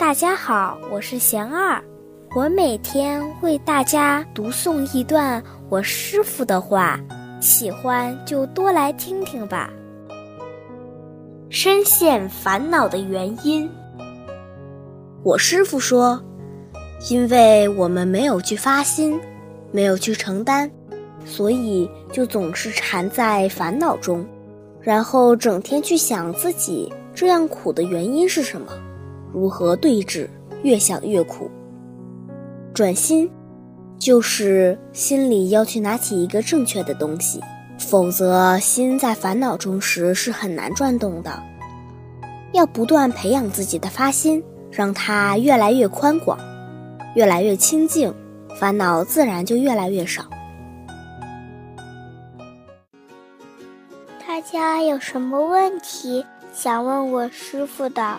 大家好，我是贤二，我每天为大家读诵一段我师傅的话，喜欢就多来听听吧。深陷烦恼的原因，我师傅说，因为我们没有去发心，没有去承担，所以就总是缠在烦恼中，然后整天去想自己这样苦的原因是什么。如何对治？越想越苦。转心，就是心里要去拿起一个正确的东西，否则心在烦恼中时是很难转动的。要不断培养自己的发心，让它越来越宽广，越来越清净，烦恼自然就越来越少。大家有什么问题想问我师傅的？